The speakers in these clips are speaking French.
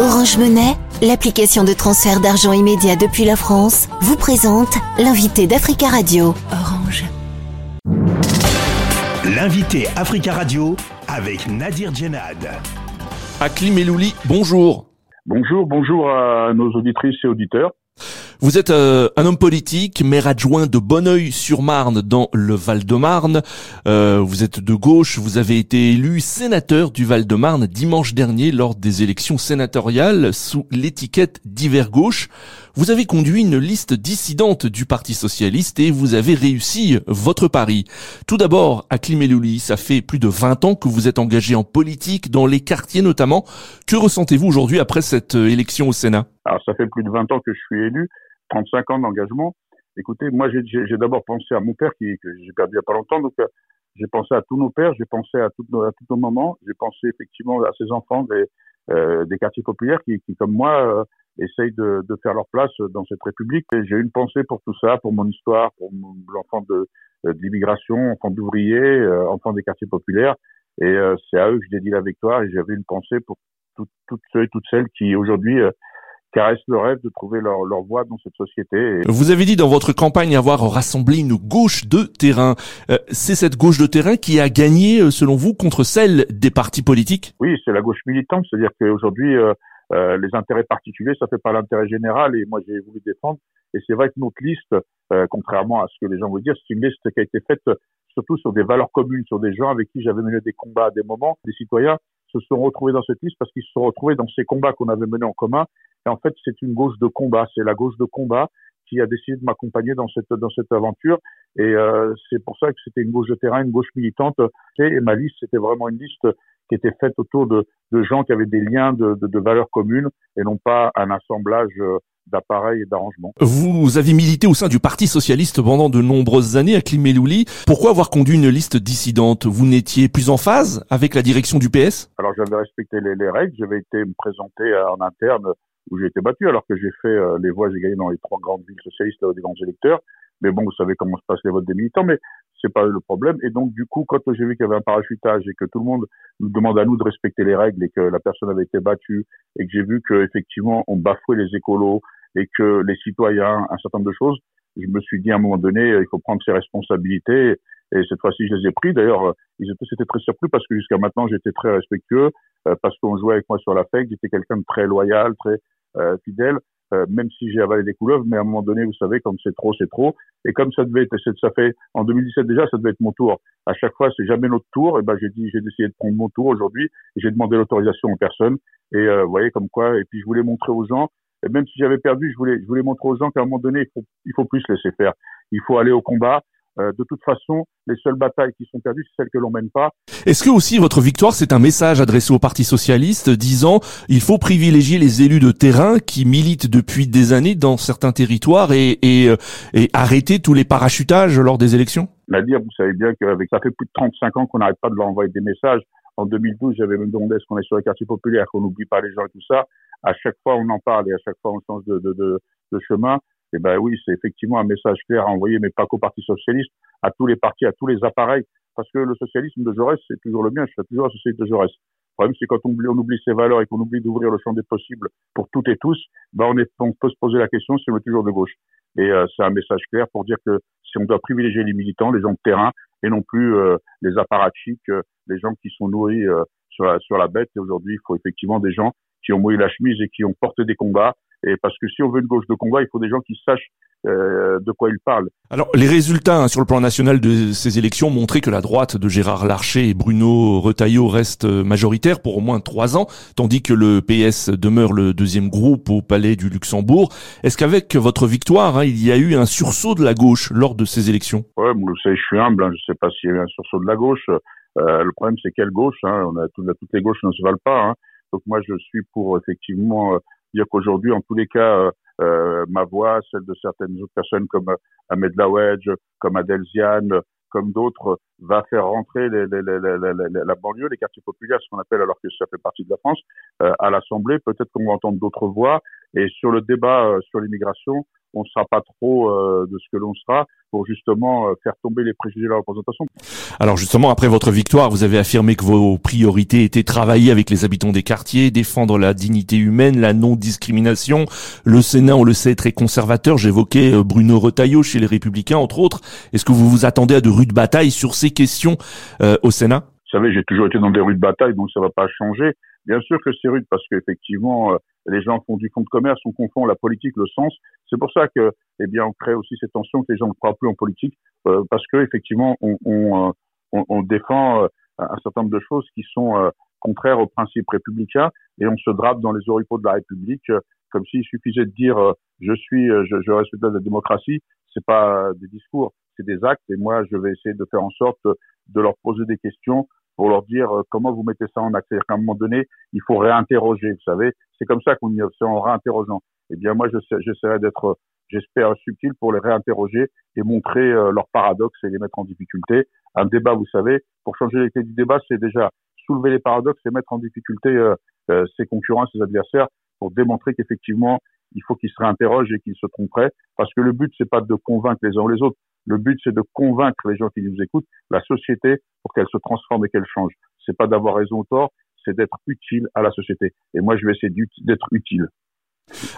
Orange Monnaie, l'application de transfert d'argent immédiat depuis la France, vous présente l'invité d'Africa Radio. Orange. L'invité Africa Radio avec Nadir Djenad. Akli Melouli, bonjour. Bonjour, bonjour à nos auditrices et auditeurs. Vous êtes euh, un homme politique, maire adjoint de Bonneuil-sur-Marne dans le Val-de-Marne. Euh, vous êtes de gauche, vous avez été élu sénateur du Val-de-Marne dimanche dernier lors des élections sénatoriales sous l'étiquette d'hiver gauche. Vous avez conduit une liste dissidente du Parti socialiste et vous avez réussi votre pari. Tout d'abord, à Climélouli, ça fait plus de 20 ans que vous êtes engagé en politique, dans les quartiers notamment. Que ressentez-vous aujourd'hui après cette euh, élection au Sénat? Alors ça fait plus de 20 ans que je suis élu. 35 ans d'engagement. Écoutez, moi, j'ai d'abord pensé à mon père qui, que j'ai perdu il n'y a pas longtemps. Donc, euh, j'ai pensé à tous nos pères, j'ai pensé à, tout, à nos moments, j'ai pensé effectivement à ces enfants des, euh, des quartiers populaires qui, qui comme moi, euh, essayent de, de, faire leur place dans cette République. J'ai une pensée pour tout ça, pour mon histoire, pour l'enfant de, euh, de l'immigration, enfant d'ouvriers, euh, enfant des quartiers populaires. Et c'est à eux que je dédie la victoire. Et j'avais une pensée pour toutes ceux et toutes celles qui aujourd'hui caressent le rêve de trouver leur, leur voie dans cette société. Vous avez dit dans votre campagne avoir rassemblé une gauche de terrain. Euh, c'est cette gauche de terrain qui a gagné, euh, selon vous, contre celle des partis politiques? Oui, c'est la gauche militante, c'est-à-dire qu'aujourd'hui, euh, euh, les intérêts particuliers, ça fait pas l'intérêt général, et moi j'ai voulu défendre. Et c'est vrai que notre liste, contrairement à ce que les gens veulent dire, c'est une liste qui a été faite surtout sur des valeurs communes, sur des gens avec qui j'avais mené des combats à des moments, des citoyens se sont retrouvés dans cette liste parce qu'ils se sont retrouvés dans ces combats qu'on avait menés en commun et en fait, c'est une gauche de combat. C'est la gauche de combat qui a décidé de m'accompagner dans cette dans cette aventure. Et euh, c'est pour ça que c'était une gauche de terrain, une gauche militante. Et, ma liste, c'était vraiment une liste qui était faite autour de, de gens qui avaient des liens de, de, de valeurs communes et non pas un assemblage euh, d'appareils et d'arrangements. Vous avez milité au sein du Parti socialiste pendant de nombreuses années à Klimelouli. Pourquoi avoir conduit une liste dissidente? Vous n'étiez plus en phase avec la direction du PS Alors j'avais respecté les, les règles, j'avais été me présenter en interne où j'ai été battu, alors que j'ai fait euh, les voix, j'ai gagné dans les trois grandes villes socialistes là, des grands électeurs. Mais bon, vous savez comment se passent les votes des militants, mais c'est pas le problème. Et donc, du coup, quand j'ai vu qu'il y avait un parachutage et que tout le monde nous demande à nous de respecter les règles et que la personne avait été battue et que j'ai vu qu'effectivement, on bafouait les écolos et que les citoyens, un certain nombre de choses, je me suis dit à un moment donné, il faut prendre ses responsabilités. Et cette fois-ci, je les ai pris. D'ailleurs, ils étaient, c'était très surpris parce que jusqu'à maintenant, j'étais très respectueux, euh, parce qu'on jouait avec moi sur la FEC. J'étais quelqu'un de très loyal, très, euh, fidèle, euh, même si j'ai avalé des couleuvres, mais à un moment donné, vous savez, comme c'est trop, c'est trop. Et comme ça devait être, ça fait en 2017 déjà, ça devait être mon tour. À chaque fois, c'est jamais notre tour. Et ben, j'ai dit, j'ai décidé de prendre mon tour aujourd'hui. J'ai demandé l'autorisation en personne. Et euh, vous voyez comme quoi. Et puis je voulais montrer aux gens. Et même si j'avais perdu, je voulais, je voulais montrer aux gens qu'à un moment donné, il faut, il faut plus laisser faire. Il faut aller au combat. Euh, de toute façon, les seules batailles qui sont perdues, c'est celles que l'on mène pas. Est-ce que aussi votre victoire, c'est un message adressé au Parti socialiste disant il faut privilégier les élus de terrain qui militent depuis des années dans certains territoires et, et, euh, et arrêter tous les parachutages lors des élections? Dire, vous savez bien qu'avec ça fait plus de 35 ans qu'on n'arrête pas de leur envoyer des messages. En 2012, j'avais même demandé est-ce qu'on est sur les quartiers populaires, qu'on n'oublie pas les gens et tout ça. À chaque fois, on en parle et à chaque fois, on change de, de, de, de chemin. Eh ben oui, c'est effectivement un message clair à envoyer, mais pas qu'au Parti socialiste, à tous les partis, à tous les appareils, parce que le socialisme de Jaurès, c'est toujours le mien. Je suis toujours associé de Jaurès. Le problème, c'est quand on oublie, on oublie ses valeurs et qu'on oublie d'ouvrir le champ des possibles pour toutes et tous, ben on, est, on peut se poser la question si on est toujours de gauche. Et euh, c'est un message clair pour dire que si on doit privilégier les militants, les gens de terrain, et non plus euh, les apparatchiks, euh, les gens qui sont nourris sur, la, sur la bête. Et aujourd'hui, il faut effectivement des gens qui ont mouillé la chemise et qui ont porté des combats et parce que si on veut une gauche de combat, il faut des gens qui sachent euh, de quoi ils parlent. Alors, les résultats hein, sur le plan national de ces élections montraient que la droite de Gérard Larcher et Bruno Retailleau reste majoritaire pour au moins trois ans, tandis que le PS demeure le deuxième groupe au Palais du Luxembourg. Est-ce qu'avec votre victoire, hein, il y a eu un sursaut de la gauche lors de ces élections? Ouais, vous savez, je suis humble. Hein, je ne sais pas s'il y a eu un sursaut de la gauche. Euh, le problème, c'est quelle gauche hein, On a, toutes les gauches ne se valent pas. Hein. Donc moi, je suis pour effectivement euh, dire qu'aujourd'hui, en tous les cas, euh, euh, ma voix, celle de certaines autres personnes comme euh, Ahmed Lawedge, comme Adel Ziane, comme d'autres, va faire rentrer la banlieue, les quartiers populaires, ce qu'on appelle alors que ça fait partie de la France, à l'Assemblée. Peut-être qu'on va entendre d'autres voix. Et sur le débat sur l'immigration, on ne sera pas trop de ce que l'on sera pour justement faire tomber les préjugés de la représentation. Alors justement, après votre victoire, vous avez affirmé que vos priorités étaient travailler avec les habitants des quartiers, défendre la dignité humaine, la non-discrimination. Le Sénat, on le sait, est très conservateur. J'évoquais euh, Bruno Retailleau chez les Républicains, entre autres. Est-ce que vous vous attendez à de rudes batailles sur ces questions euh, au Sénat? Vous savez, j'ai toujours été dans des rudes batailles, donc ça va pas changer. Bien sûr que c'est rude parce qu'effectivement, euh, les gens font du fonds de commerce, on confond la politique, le sens. C'est pour ça que, eh bien, on crée aussi cette tension que les gens ne croient plus en politique, parce que effectivement, on, on, on, on défend euh, un certain nombre de choses qui sont euh, contraires aux principes républicains et on se drape dans les oripeaux de la République euh, comme s'il suffisait de dire je suis je, je respecte la démocratie c'est pas des discours c'est des actes et moi je vais essayer de faire en sorte de leur poser des questions pour leur dire comment vous mettez ça en acte. C'est-à-dire qu'à un moment donné, il faut réinterroger, vous savez. C'est comme ça qu'on y en réinterrogeant. Eh bien, moi, j'essaierai d'être j'espère, subtil pour les réinterroger et montrer euh, leurs paradoxes et les mettre en difficulté. Un débat, vous savez, pour changer l'été du débat, c'est déjà soulever les paradoxes et mettre en difficulté euh, euh, ses concurrents, ses adversaires, pour démontrer qu'effectivement, il faut qu'ils se réinterrogent et qu'ils se tromperaient, parce que le but, c'est pas de convaincre les uns ou les autres. Le but, c'est de convaincre les gens qui nous écoutent, la société, pour qu'elle se transforme et qu'elle change. C'est pas d'avoir raison ou tort, c'est d'être utile à la société. Et moi, je vais essayer d'être utile.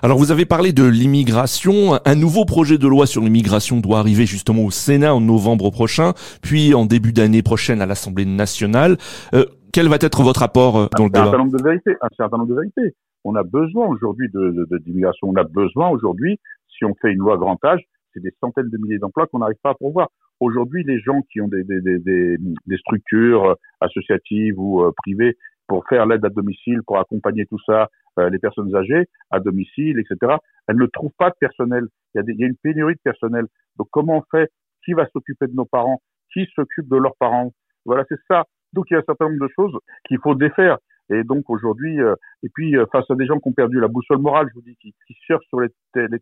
Alors vous avez parlé de l'immigration. Un nouveau projet de loi sur l'immigration doit arriver justement au Sénat en novembre prochain, puis en début d'année prochaine à l'Assemblée nationale. Euh, quel va être votre apport euh, dans le débat Un certain nombre de vérités. Un certain nombre de vérités. On a besoin aujourd'hui de, d'immigration. On a besoin aujourd'hui, si on fait une loi grand âge, c'est des centaines de milliers d'emplois qu'on n'arrive pas à pourvoir. Aujourd'hui, les gens qui ont des, des, des, des structures associatives ou euh, privées pour faire l'aide à domicile, pour accompagner tout ça, euh, les personnes âgées à domicile, etc. Elles ne trouvent pas de personnel. Il y, a il y a une pénurie de personnel. Donc comment on fait? Qui va s'occuper de nos parents? Qui s'occupe de leurs parents? Voilà, c'est ça. Donc il y a un certain nombre de choses qu'il faut défaire. Et donc aujourd'hui, euh, et puis euh, face à des gens qui ont perdu la boussole morale, je vous dis, qui, qui cherchent sur les,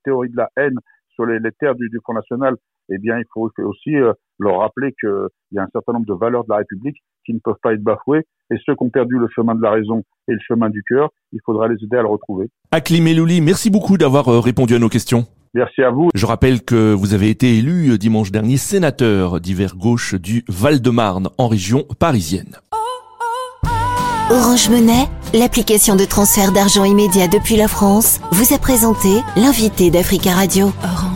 théories de la haine, sur les, les terres du, du, Front National, eh bien il faut aussi leur rappeler qu'il y a un certain nombre de valeurs de la République qui ne peuvent pas être bafouées. Et ceux qui ont perdu le chemin de la raison et le chemin du cœur, il faudra les aider à le retrouver. Aklim Elouli, merci beaucoup d'avoir euh, répondu à nos questions. Merci à vous. Je rappelle que vous avez été élu euh, dimanche dernier sénateur d'hiver gauche du Val-de-Marne en région parisienne. Orange Monnaie, l'application de transfert d'argent immédiat depuis la France, vous a présenté l'invité d'Africa Radio. Orange.